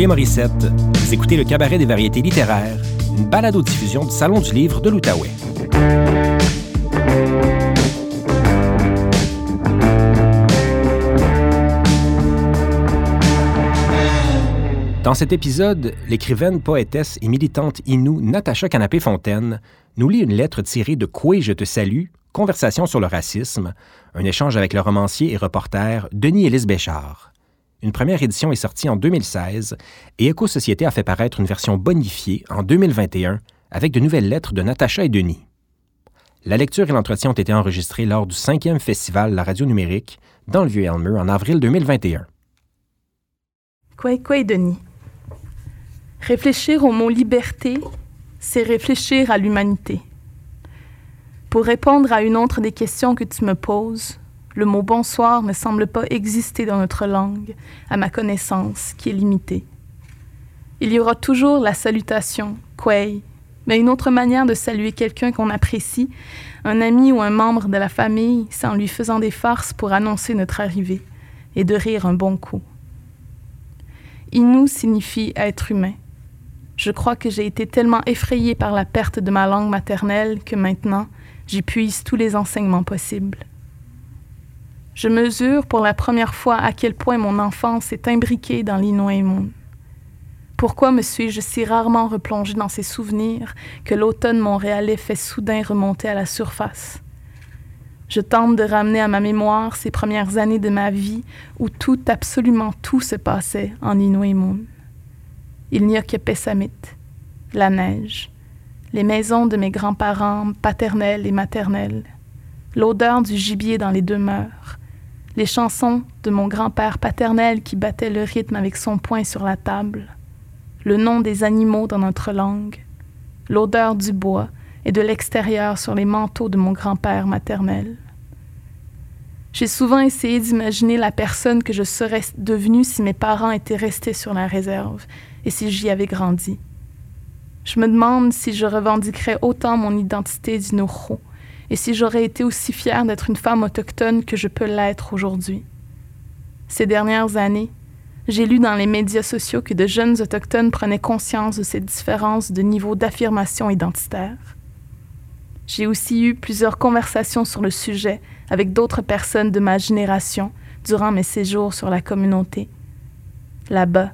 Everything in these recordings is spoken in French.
Vous écoutez le Cabaret des variétés littéraires, une balado-diffusion du Salon du livre de l'Outaouais. Dans cet épisode, l'écrivaine, poétesse et militante inou Natacha Canapé-Fontaine nous lit une lettre tirée de Coué, je te salue, Conversation sur le racisme, un échange avec le romancier et reporter Denis Élise Béchard. Une première édition est sortie en 2016 et Éco-Société a fait paraître une version bonifiée en 2021 avec de nouvelles lettres de Natacha et Denis. La lecture et l'entretien ont été enregistrés lors du cinquième festival La Radio numérique dans le Vieux-Elmer en avril 2021. Quoi, quoi, Denis? Réfléchir au mot liberté, c'est réfléchir à l'humanité. Pour répondre à une autre des questions que tu me poses, le mot bonsoir ne semble pas exister dans notre langue, à ma connaissance, qui est limitée. Il y aura toujours la salutation, quay, mais une autre manière de saluer quelqu'un qu'on apprécie, un ami ou un membre de la famille, sans lui faisant des farces pour annoncer notre arrivée, et de rire un bon coup. Inou signifie être humain. Je crois que j'ai été tellement effrayée par la perte de ma langue maternelle que maintenant, j'y puise tous les enseignements possibles. Je mesure pour la première fois à quel point mon enfance est imbriquée dans l'Inouïmoun. Pourquoi me suis-je si rarement replongée dans ces souvenirs que l'automne montréalais fait soudain remonter à la surface? Je tente de ramener à ma mémoire ces premières années de ma vie où tout, absolument tout se passait en Inouïmoun. Il n'y a que Pessamit, la neige, les maisons de mes grands-parents paternels et maternels, l'odeur du gibier dans les demeures, les chansons de mon grand-père paternel qui battait le rythme avec son poing sur la table, le nom des animaux dans notre langue, l'odeur du bois et de l'extérieur sur les manteaux de mon grand-père maternel. J'ai souvent essayé d'imaginer la personne que je serais devenue si mes parents étaient restés sur la réserve et si j'y avais grandi. Je me demande si je revendiquerais autant mon identité d'Inoro et si j'aurais été aussi fière d'être une femme autochtone que je peux l'être aujourd'hui. Ces dernières années, j'ai lu dans les médias sociaux que de jeunes autochtones prenaient conscience de ces différences de niveau d'affirmation identitaire. J'ai aussi eu plusieurs conversations sur le sujet avec d'autres personnes de ma génération durant mes séjours sur la communauté. Là-bas,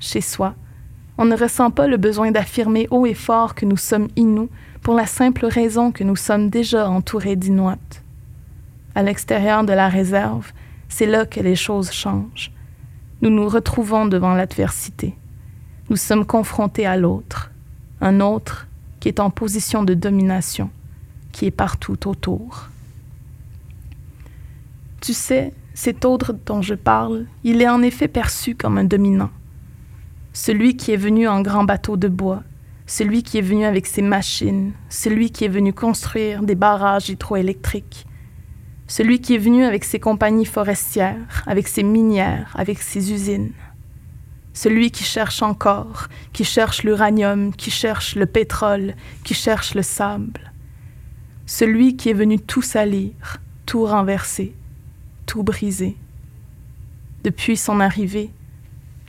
chez soi, on ne ressent pas le besoin d'affirmer haut et fort que nous sommes Inuits pour la simple raison que nous sommes déjà entourés d'Inuits. À l'extérieur de la réserve, c'est là que les choses changent. Nous nous retrouvons devant l'adversité. Nous sommes confrontés à l'autre, un autre qui est en position de domination, qui est partout autour. Tu sais, cet autre dont je parle, il est en effet perçu comme un dominant celui qui est venu en grand bateau de bois, celui qui est venu avec ses machines, celui qui est venu construire des barrages hydroélectriques, celui qui est venu avec ses compagnies forestières, avec ses minières, avec ses usines, celui qui cherche encore, qui cherche l'uranium, qui cherche le pétrole, qui cherche le sable, celui qui est venu tout salir, tout renverser, tout briser. Depuis son arrivée,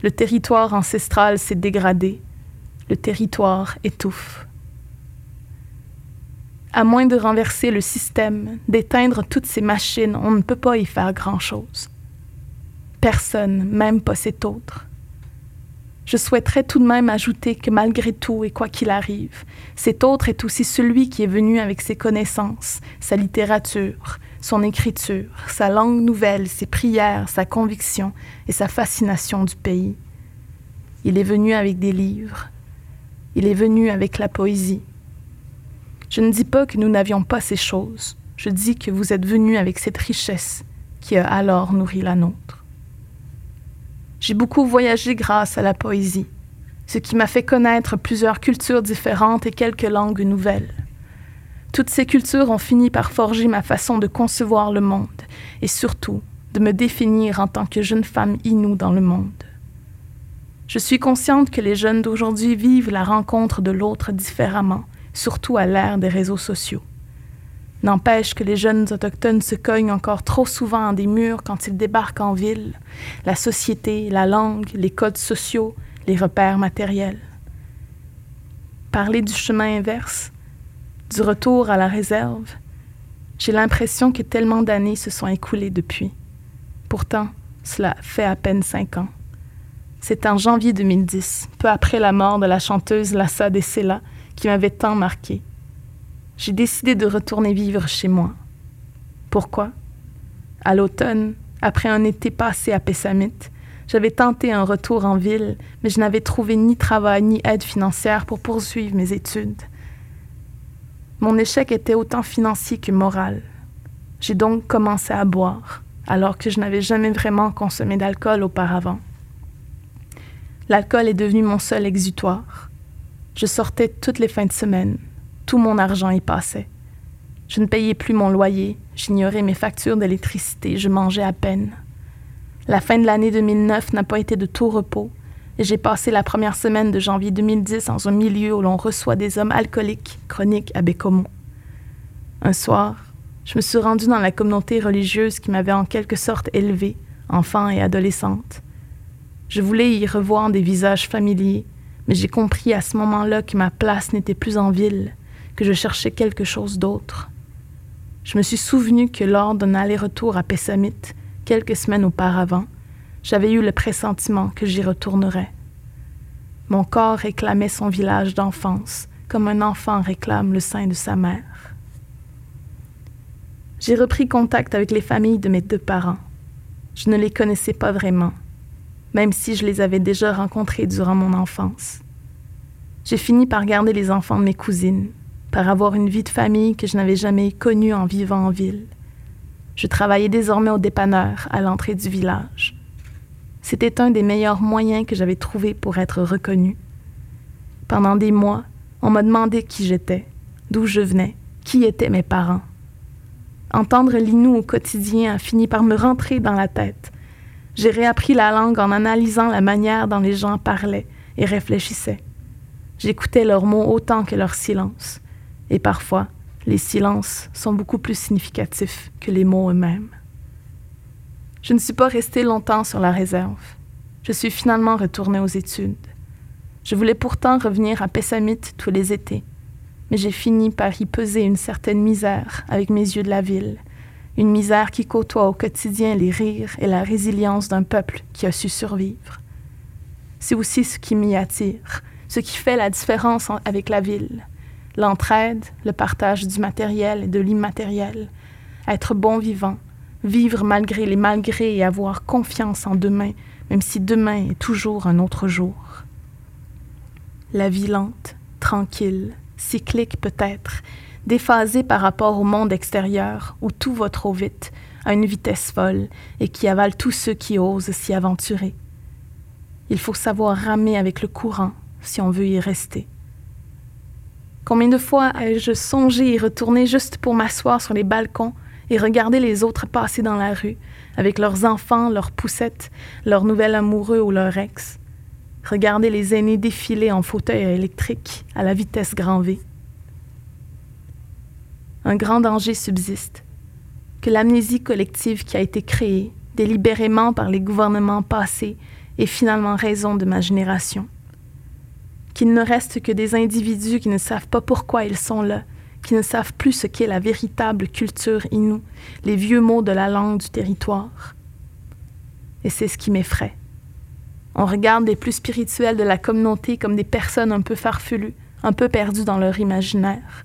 le territoire ancestral s'est dégradé. Le territoire étouffe. À moins de renverser le système, d'éteindre toutes ces machines, on ne peut pas y faire grand-chose. Personne, même pas cet autre. Je souhaiterais tout de même ajouter que malgré tout et quoi qu'il arrive, cet autre est aussi celui qui est venu avec ses connaissances, sa littérature, son écriture, sa langue nouvelle, ses prières, sa conviction et sa fascination du pays. Il est venu avec des livres. Il est venu avec la poésie. Je ne dis pas que nous n'avions pas ces choses. Je dis que vous êtes venu avec cette richesse qui a alors nourri la nôtre. J'ai beaucoup voyagé grâce à la poésie, ce qui m'a fait connaître plusieurs cultures différentes et quelques langues nouvelles. Toutes ces cultures ont fini par forger ma façon de concevoir le monde et surtout de me définir en tant que jeune femme inoue dans le monde. Je suis consciente que les jeunes d'aujourd'hui vivent la rencontre de l'autre différemment, surtout à l'ère des réseaux sociaux. N'empêche que les jeunes autochtones se cognent encore trop souvent en des murs quand ils débarquent en ville. La société, la langue, les codes sociaux, les repères matériels. Parler du chemin inverse, du retour à la réserve, j'ai l'impression que tellement d'années se sont écoulées depuis. Pourtant, cela fait à peine cinq ans. C'est en janvier 2010, peu après la mort de la chanteuse Lassa Dessela, qui m'avait tant marqué. J'ai décidé de retourner vivre chez moi. Pourquoi? À l'automne, après un été passé à Pessamit, j'avais tenté un retour en ville, mais je n'avais trouvé ni travail ni aide financière pour poursuivre mes études. Mon échec était autant financier que moral. J'ai donc commencé à boire, alors que je n'avais jamais vraiment consommé d'alcool auparavant. L'alcool est devenu mon seul exutoire. Je sortais toutes les fins de semaine. Tout mon argent y passait. Je ne payais plus mon loyer, j'ignorais mes factures d'électricité, je mangeais à peine. La fin de l'année 2009 n'a pas été de tout repos, et j'ai passé la première semaine de janvier 2010 dans un milieu où l'on reçoit des hommes alcooliques chroniques à Bécomo. Un soir, je me suis rendue dans la communauté religieuse qui m'avait en quelque sorte élevée, enfant et adolescente. Je voulais y revoir des visages familiers, mais j'ai compris à ce moment-là que ma place n'était plus en ville, que je cherchais quelque chose d'autre. Je me suis souvenu que lors d'un aller-retour à Pessamit, quelques semaines auparavant, j'avais eu le pressentiment que j'y retournerais. Mon corps réclamait son village d'enfance, comme un enfant réclame le sein de sa mère. J'ai repris contact avec les familles de mes deux parents. Je ne les connaissais pas vraiment même si je les avais déjà rencontrés durant mon enfance. J'ai fini par garder les enfants de mes cousines, par avoir une vie de famille que je n'avais jamais connue en vivant en ville. Je travaillais désormais au dépanneur à l'entrée du village. C'était un des meilleurs moyens que j'avais trouvé pour être reconnu. Pendant des mois, on m'a demandé qui j'étais, d'où je venais, qui étaient mes parents. Entendre l'inou au quotidien a fini par me rentrer dans la tête j'ai réappris la langue en analysant la manière dont les gens parlaient et réfléchissaient. J'écoutais leurs mots autant que leurs silences. Et parfois, les silences sont beaucoup plus significatifs que les mots eux-mêmes. Je ne suis pas restée longtemps sur la réserve. Je suis finalement retournée aux études. Je voulais pourtant revenir à Pessamit tous les étés, mais j'ai fini par y peser une certaine misère avec mes yeux de la ville une misère qui côtoie au quotidien les rires et la résilience d'un peuple qui a su survivre. C'est aussi ce qui m'y attire, ce qui fait la différence avec la ville. L'entraide, le partage du matériel et de l'immatériel, être bon vivant, vivre malgré les malgrés et avoir confiance en demain, même si demain est toujours un autre jour. La vie lente, tranquille, cyclique peut-être, déphasé par rapport au monde extérieur où tout va trop vite, à une vitesse folle, et qui avale tous ceux qui osent s'y aventurer. Il faut savoir ramer avec le courant si on veut y rester. Combien de fois ai-je songé y retourner juste pour m'asseoir sur les balcons et regarder les autres passer dans la rue, avec leurs enfants, leurs poussettes, leurs nouvel amoureux ou leurs ex, regarder les aînés défiler en fauteuil électrique à la vitesse grand V un grand danger subsiste, que l'amnésie collective qui a été créée délibérément par les gouvernements passés est finalement raison de ma génération. Qu'il ne reste que des individus qui ne savent pas pourquoi ils sont là, qui ne savent plus ce qu'est la véritable culture inoue, les vieux mots de la langue du territoire. Et c'est ce qui m'effraie. On regarde les plus spirituels de la communauté comme des personnes un peu farfelues, un peu perdues dans leur imaginaire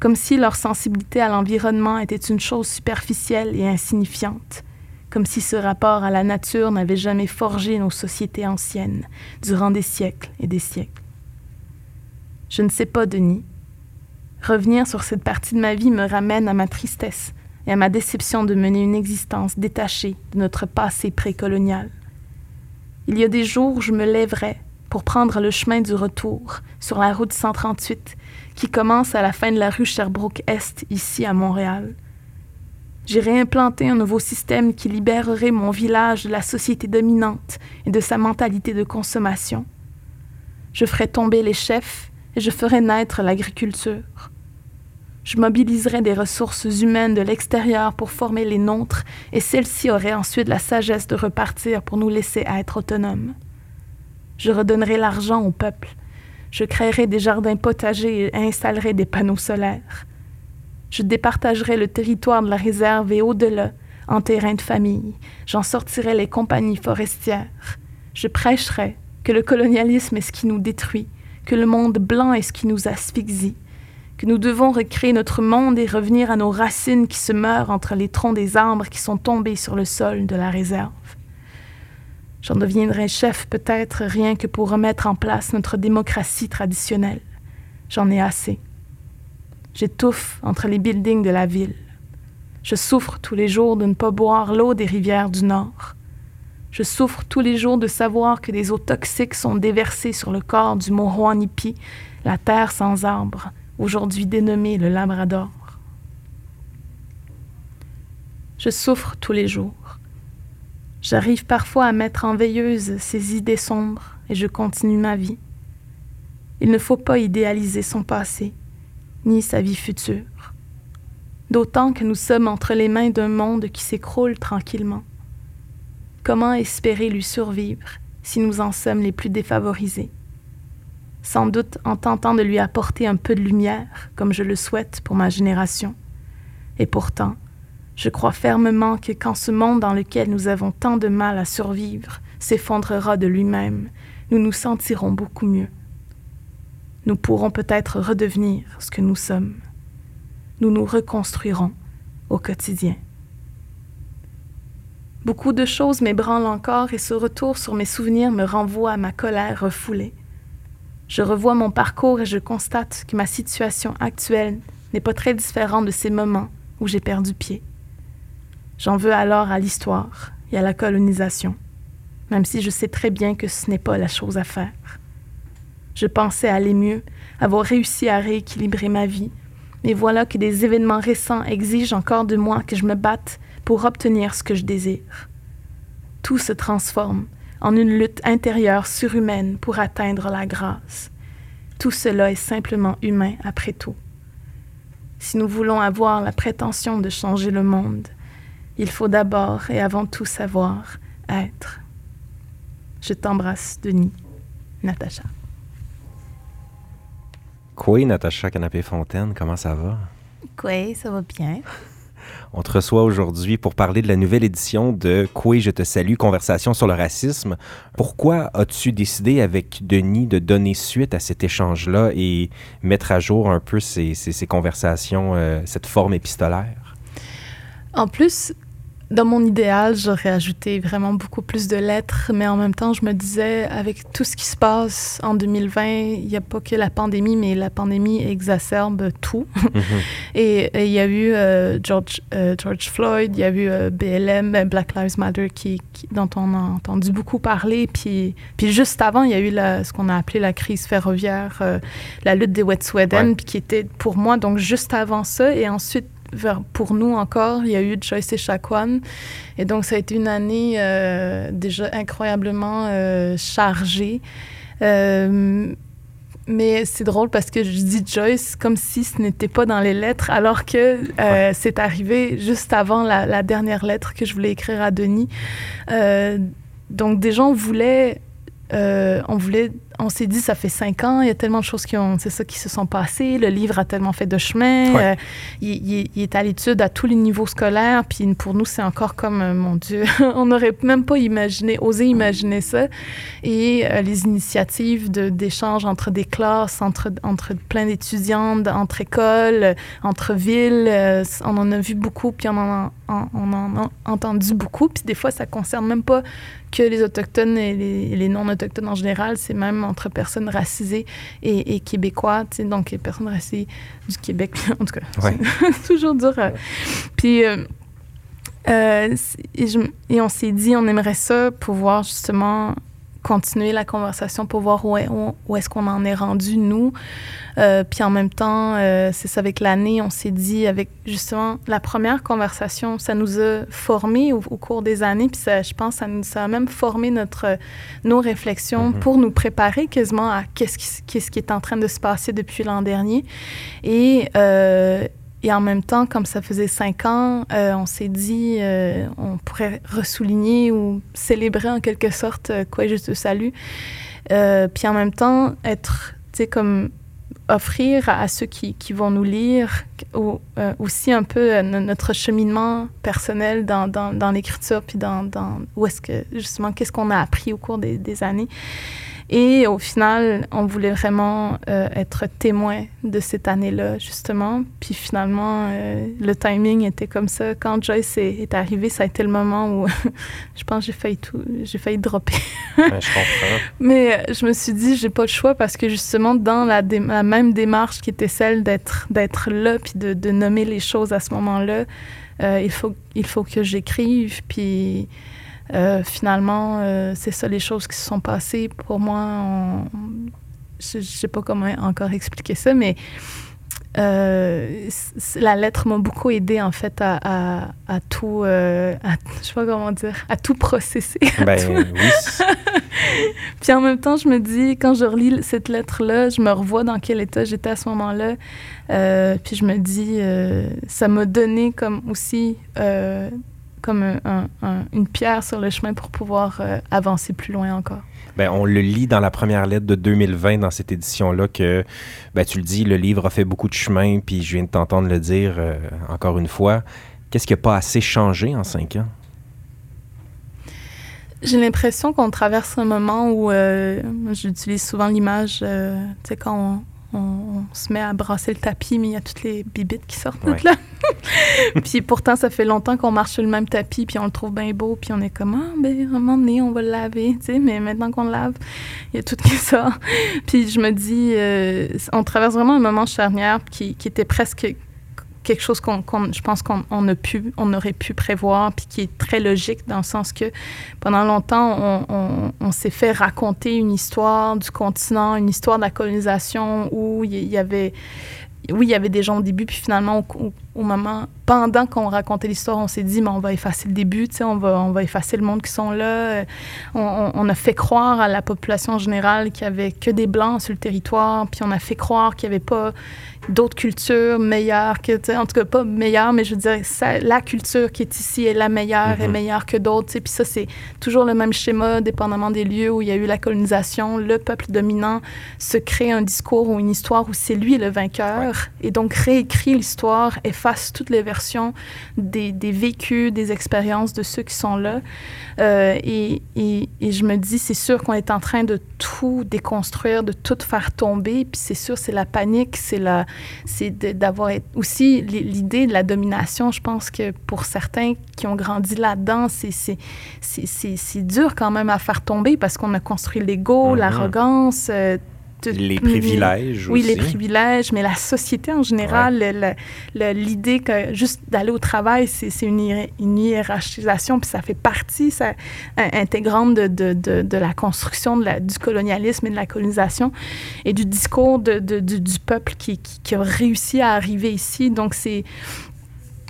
comme si leur sensibilité à l'environnement était une chose superficielle et insignifiante, comme si ce rapport à la nature n'avait jamais forgé nos sociétés anciennes durant des siècles et des siècles. Je ne sais pas, Denis. Revenir sur cette partie de ma vie me ramène à ma tristesse et à ma déception de mener une existence détachée de notre passé précolonial. Il y a des jours où je me lèverais pour prendre le chemin du retour sur la route 138 qui commence à la fin de la rue Sherbrooke-Est ici à Montréal. J'ai réimplanté un nouveau système qui libérerait mon village de la société dominante et de sa mentalité de consommation. Je ferai tomber les chefs et je ferai naître l'agriculture. Je mobiliserai des ressources humaines de l'extérieur pour former les nôtres et celles-ci auraient ensuite la sagesse de repartir pour nous laisser être autonomes. Je redonnerai l'argent au peuple. Je créerai des jardins potagers et installerai des panneaux solaires. Je départagerai le territoire de la réserve et au-delà, en terrain de famille. J'en sortirai les compagnies forestières. Je prêcherai que le colonialisme est ce qui nous détruit, que le monde blanc est ce qui nous asphyxie, que nous devons recréer notre monde et revenir à nos racines qui se meurent entre les troncs des arbres qui sont tombés sur le sol de la réserve. J'en deviendrai chef peut-être rien que pour remettre en place notre démocratie traditionnelle. J'en ai assez. J'étouffe entre les buildings de la ville. Je souffre tous les jours de ne pas boire l'eau des rivières du Nord. Je souffre tous les jours de savoir que des eaux toxiques sont déversées sur le corps du Mohawanipi, la terre sans arbres, aujourd'hui dénommée le Labrador. Je souffre tous les jours. J'arrive parfois à mettre en veilleuse ces idées sombres et je continue ma vie. Il ne faut pas idéaliser son passé, ni sa vie future. D'autant que nous sommes entre les mains d'un monde qui s'écroule tranquillement. Comment espérer lui survivre si nous en sommes les plus défavorisés? Sans doute en tentant de lui apporter un peu de lumière, comme je le souhaite pour ma génération. Et pourtant, je crois fermement que quand ce monde dans lequel nous avons tant de mal à survivre s'effondrera de lui-même, nous nous sentirons beaucoup mieux. Nous pourrons peut-être redevenir ce que nous sommes. Nous nous reconstruirons au quotidien. Beaucoup de choses m'ébranlent encore et ce retour sur mes souvenirs me renvoie à ma colère refoulée. Je revois mon parcours et je constate que ma situation actuelle n'est pas très différente de ces moments où j'ai perdu pied. J'en veux alors à l'histoire et à la colonisation, même si je sais très bien que ce n'est pas la chose à faire. Je pensais aller mieux, avoir réussi à rééquilibrer ma vie, mais voilà que des événements récents exigent encore de moi que je me batte pour obtenir ce que je désire. Tout se transforme en une lutte intérieure surhumaine pour atteindre la grâce. Tout cela est simplement humain après tout. Si nous voulons avoir la prétention de changer le monde, il faut d'abord et avant tout savoir être. Je t'embrasse, Denis. Natacha. Quoi, Natacha Canapé-Fontaine, comment ça va? Quoi, ça va bien? On te reçoit aujourd'hui pour parler de la nouvelle édition de Quoi, je te salue, conversation sur le racisme. Pourquoi as-tu décidé avec Denis de donner suite à cet échange-là et mettre à jour un peu ces, conversations, euh, cette forme épistolaire? En plus, dans mon idéal, j'aurais ajouté vraiment beaucoup plus de lettres, mais en même temps, je me disais, avec tout ce qui se passe en 2020, il n'y a pas que la pandémie, mais la pandémie exacerbe tout. Mhm. et, il y a eu euh, George, euh, George Floyd, il y a eu euh, BLM, Black Lives Matter, qui, dont on a entendu beaucoup parler. Puis, puis juste avant, il y a eu la, ce qu'on a appelé la crise ferroviaire, la lutte des Wet'suwet'en, puis qui était pour moi, donc juste avant ça. Et ensuite, pour nous encore, il y a eu Joyce et Chacuan. Et donc, ça a été une année euh, déjà incroyablement euh, chargée. Euh, mais c'est drôle parce que je dis Joyce comme si ce n'était pas dans les lettres, alors que c'est arrivé juste avant la, la, dernière lettre que je voulais écrire à Denis. donc, gens voulaient euh, on voulait, on s'est dit, ça fait cinq ans, il y a tellement de choses qui ont, c'est ça, qui se sont passées. Le livre a tellement fait de chemin. Euh, il, est à l'étude à tous les niveaux scolaires. Puis pour nous, c'est encore comme, euh, mon Dieu, on n'aurait même pas imaginé, osé imaginer ça. Et les initiatives d'échange entre des classes, entre, entre plein d'étudiants, entre écoles, entre villes, on en a vu beaucoup, puis on en a, on en a entendu beaucoup. Puis des fois, ça concerne même pas que les Autochtones et les, non-Autochtones en général, c'est même entre personnes racisées et, Québécois, donc les personnes racisées du Québec, en tout cas. C'est toujours dur. Puis, euh, euh, et, on s'est dit, on aimerait ça pouvoir justement continuer la conversation pour voir où, est, où, est-ce qu'on en est rendu, nous. Euh, puis en même temps, euh, c'est ça, avec l'année, on s'est dit, avec justement la première conversation, ça nous a formés au, cours des années, puis ça, je pense, ça, nous, ça a même formé notre, nos réflexions mm-hmm. pour nous préparer quasiment à qu'est-ce qui, qu'est-ce qui est en train de se passer depuis l'an dernier. Et euh, et en même temps, comme ça faisait cinq ans, euh, on s'est dit, euh, on pourrait ressouligner ou célébrer en quelque sorte euh, quoi je te salue. puis en même temps, être, tu sais, comme offrir à, ceux qui, qui, vont nous lire ou, aussi un peu notre cheminement personnel dans, dans, l'écriture, puis dans, dans, où est-ce que, justement, qu'est-ce qu'on a appris au cours des années. Et au final, on voulait vraiment euh, être témoin de cette année-là, justement. Puis finalement, euh, le timing était comme ça. Quand Joyce est, est arrivée, ça a été le moment où je pense que j'ai failli tout, j'ai failli dropper. je comprends. Mais euh, je me suis dit, j'ai pas le choix parce que justement, dans la, la même démarche qui était celle d'être, d'être là, puis de, de, nommer les choses à ce moment-là, il, faut, il faut que j'écrive. Puis euh, finalement, euh, c'est ça les choses qui se sont passées. Pour moi, je ne sais pas comment encore expliquer ça, mais euh, la lettre m'a beaucoup aidé en fait à, à, tout, je sais pas comment dire, à tout processer. Ben oui. Puis en même temps, je me dis, quand je relis cette lettre-là, je me revois dans quel état j'étais à ce moment-là. puis je me dis, ça m'a donné comme aussi comme une pierre sur le chemin pour pouvoir euh, avancer plus loin encore. Ben, on le lit dans la première lettre de 2020 dans cette édition-là que, ben, tu le dis, le livre a fait beaucoup de chemin, puis je viens de t'entendre le dire euh, encore une fois. Qu'est-ce qui n'a pas assez changé en cinq ans? J'ai l'impression qu'on traverse un moment où euh, j'utilise souvent l'image, tu sais, quand on, on, se met à brasser le tapis, mais il y a toutes les bibites qui sortent là. puis pourtant, ça fait longtemps qu'on marche sur le même tapis, puis on le trouve bien beau, puis on est comme, ah, ben, à un moment donné, on va le laver, tu sais, mais maintenant qu'on le lave, il y a tout qui sort. puis je me dis, euh, on traverse vraiment un moment charnière qui, qui était presque quelque chose qu'on, je pense qu'on on pu, on aurait pu prévoir, puis qui est très logique dans le sens que pendant longtemps, on, s'est fait raconter une histoire du continent, une histoire de la colonisation où il y avait oui, il y avait des gens au début, puis finalement, au, moment, pendant qu'on racontait l'histoire, on s'est dit, mais on va effacer le début, on va, on va effacer le monde qui sont là. On, on, a fait croire à la population générale qu'il n'y avait que des Blancs sur le territoire, puis on a fait croire qu'il n'y avait pas d'autres cultures meilleures que, en tout cas pas meilleures, mais je veux dire, la culture qui est ici est la meilleure, est mhm. meilleure que d'autres. Puis ça, c'est toujours le même schéma, dépendamment des lieux où il y a eu la colonisation. Le peuple dominant se crée un discours ou une histoire où c'est lui le vainqueur, et donc réécrit l'histoire, efface toutes les versions des, des, vécus, des expériences de ceux qui sont là. Euh, et, et, et, je me dis, c'est sûr qu'on est en train de tout déconstruire, de tout faire tomber. Puis c'est sûr, c'est la panique, c'est la c'est d'avoir aussi l'idée de la domination. Je pense que pour certains qui ont grandi là-dedans, c'est dur quand même à faire tomber parce qu'on a construit l'ego, mm-hmm. l'arrogance. Euh, les privilèges oui, aussi. les privilèges, mais la société en général, l'idée que juste d'aller au travail, c'est une, une, hiérarchisation, puis ça fait partie ça, intégrante de, de, de, de, la construction de la, du colonialisme et de la colonisation et du discours du, du, peuple qui, qui, qui, a réussi à arriver ici. Donc, c'est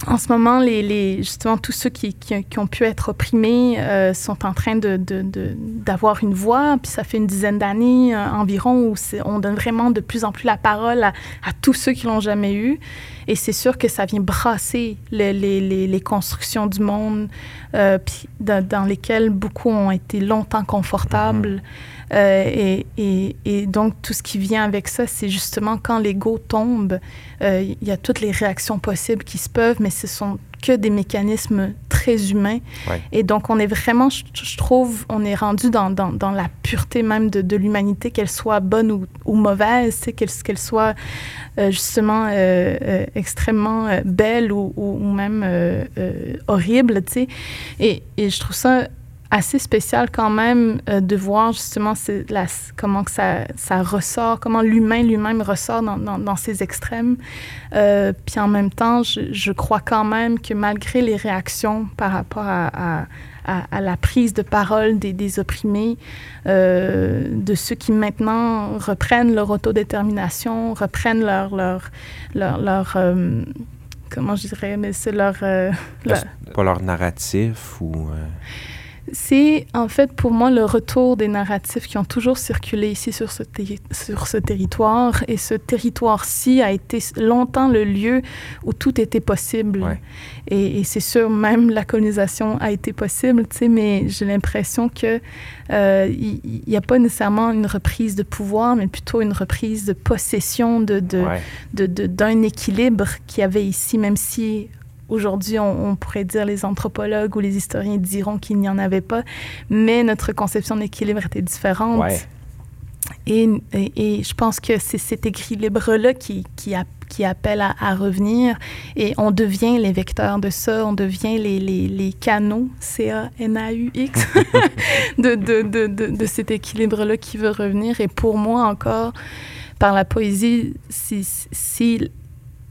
en ce moment, les, les, justement, tous ceux qui, qui, ont pu être opprimés euh, sont en train d'avoir de, de, une voix. Puis ça fait une dizaine d'années euh, environ où on donne vraiment de plus en plus la parole à, à tous ceux qui l'ont jamais eu. Et c'est sûr que ça vient brasser les, les, les constructions du monde euh, puis dans, lesquelles beaucoup ont été longtemps confortables. Mm-hmm. Euh, et, et, et, donc, tout ce qui vient avec ça, c'est justement quand l'ego tombe, euh, il y a toutes les réactions possibles qui se peuvent, mais ce sont que des mécanismes très humains. Et donc, on est vraiment, je, trouve, on est rendu dans, dans, dans, la pureté même de, de l'humanité, qu'elle soit bonne ou, ou mauvaise, qu'elle soit euh, justement extrêmement belle ou, ou, ou même horrible. Et, et je trouve ça assez spécial quand même euh, de voir justement la, comment que ça, ça, ressort, comment l'humain lui-même ressort dans, dans, dans, ces extrêmes. Euh, puis en même temps, je, je, crois quand même que malgré les réactions par rapport à, à, à, la prise de parole des, des opprimés, euh, de ceux qui maintenant reprennent leur autodétermination, reprennent leur... leur, leur, leur comment je dirais, mais c'est leur, leur... Pas leur narratif ou c'est en fait pour moi le retour des narratifs qui ont toujours circulé ici sur ce, sur ce territoire. Et ce territoire-ci a été longtemps le lieu où tout était possible. Et, c'est sûr, même la colonisation a été possible, tu sais, mais j'ai l'impression que euh, il n'y a pas nécessairement une reprise de pouvoir, mais plutôt une reprise de possession de, de, d'un équilibre qu'il y avait ici, même si Aujourd'hui, on, pourrait dire les anthropologues ou les historiens diront qu'il n'y en avait pas, mais notre conception d'équilibre était différente. Et, et, je pense que c'est cet équilibre-là qui, qui, qui, appelle à, revenir et on devient les vecteurs de ça, on devient les, les, les canaux, C-A-N-A-U-X, de, de, de, de, cet équilibre-là qui veut revenir. Et pour moi encore, par la poésie, si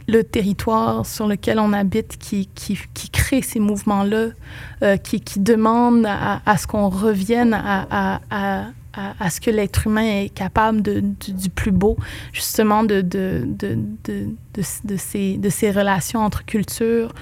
le territoire sur lequel on habite qui, qui, qui crée ces mouvements-là, euh, qui, qui demande à, à ce qu'on revienne à, à, à, ce que l'être humain est capable de, du, plus beau, justement de, de, de, ces, ces relations entre cultures.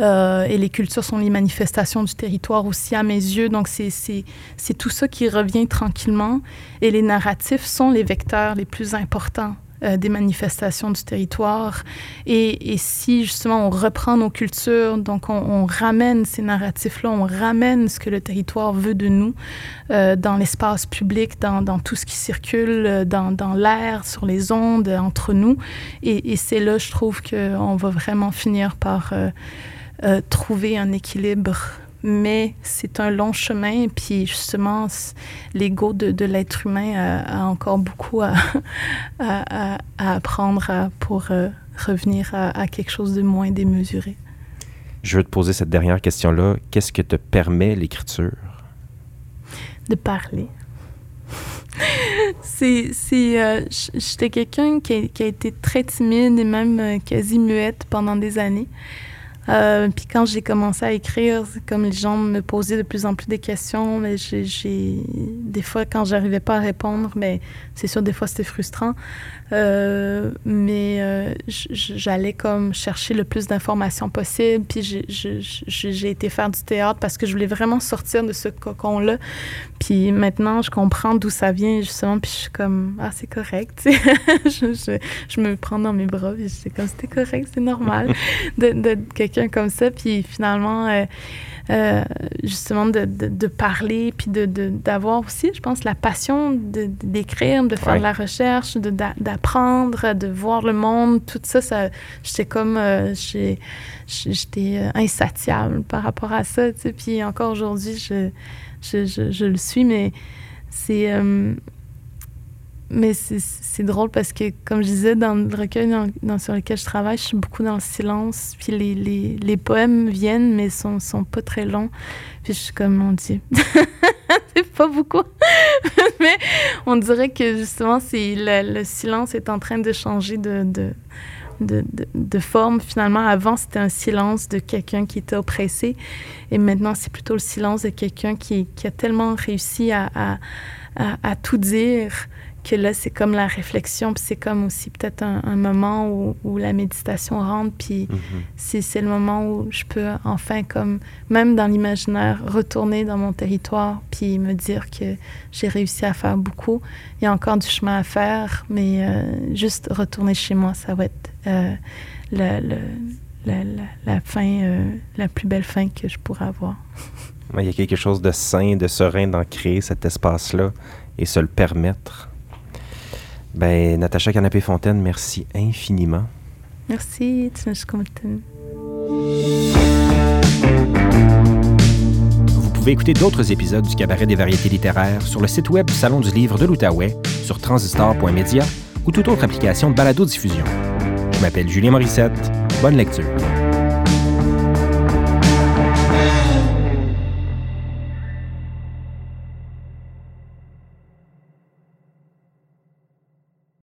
Euh, et les cultures sont les manifestations du territoire aussi à mes yeux. Donc c'est tout ça qui revient tranquillement. Et les narratifs sont les vecteurs les plus importants euh, des manifestations du territoire. Et, si justement on reprend nos cultures, donc on, ramène ces narratifs-là, on ramène ce que le territoire veut de nous euh, dans l'espace public, dans, tout ce qui circule, euh, dans, l'air, sur les ondes, entre nous. Et, c'est là, je trouve, qu'on va vraiment finir par trouver un équilibre mais c'est un long chemin. Puis justement, l'ego de, de l'être humain a, encore beaucoup à, à, à apprendre pour euh, revenir à, quelque chose de moins démesuré. Je veux te poser cette dernière question-là. Qu'est-ce que te permet l'écriture? De parler. c'est, euh, j'étais quelqu'un qui, qui, a été très timide et même euh, quasi muette pendant des années. Euh, puis quand j'ai commencé à écrire, comme les gens me posaient de plus en plus des questions, mais j'ai, des fois quand j'arrivais pas à répondre, mais c'est sûr des fois c'était frustrant. Euh, mais euh, j'allais comme chercher le plus d'informations possible. Puis j'ai été faire du théâtre parce que je voulais vraiment sortir de ce cocon-là. Puis maintenant, je comprends d'où ça vient, justement. Puis je suis comme, ah, c'est correct. je, je, me prends dans mes bras. Puis c'est comme, c'était correct, c'est normal de, quelqu'un comme ça. Puis finalement, euh, euh, justement de, de, parler, puis d'avoir aussi, je pense, la passion d'écrire, de, faire de la recherche, d'apprendre, de, voir le monde, tout ça, ça j'étais comme, euh, j'étais euh, insatiable par rapport à ça, tu sais, puis encore aujourd'hui, je, je, je, le suis, mais c'est mais c'est drôle parce que, comme je disais, dans le recueil dans, sur lequel je travaille, je suis beaucoup dans le silence. Puis les, les, les poèmes viennent, mais sont, sont pas très longs. Puis je suis comme, mon Dieu, c'est pas beaucoup. mais on dirait que justement, le, le, silence est en train de changer de, de, de, de forme. Finalement, avant, c'était un silence de quelqu'un qui était oppressé. Et maintenant, c'est plutôt le silence de quelqu'un qui, qui, a tellement réussi à, à, à, à tout dire que là, c'est comme la réflexion, puis c'est comme aussi peut-être un, moment où, où, la méditation rentre, puis mm-hmm. c'est le moment où je peux enfin, comme, même dans l'imaginaire, retourner dans mon territoire, puis me dire que j'ai réussi à faire beaucoup. Il y a encore du chemin à faire, mais euh, juste retourner chez moi, ça va être euh, la, la, fin, euh, la plus belle fin que je pourrais avoir. Il y a quelque chose de sain, de serein d'en créer cet espace-là et se le permettre. Ben, Natacha Canapé-Fontaine, merci infiniment. Merci, Vous pouvez écouter d'autres épisodes du Cabaret des variétés littéraires sur le site web du Salon du livre de l'Outaouais, sur transistor.media ou toute autre application de balado-diffusion. Je m'appelle Julien Morissette. Bonne lecture.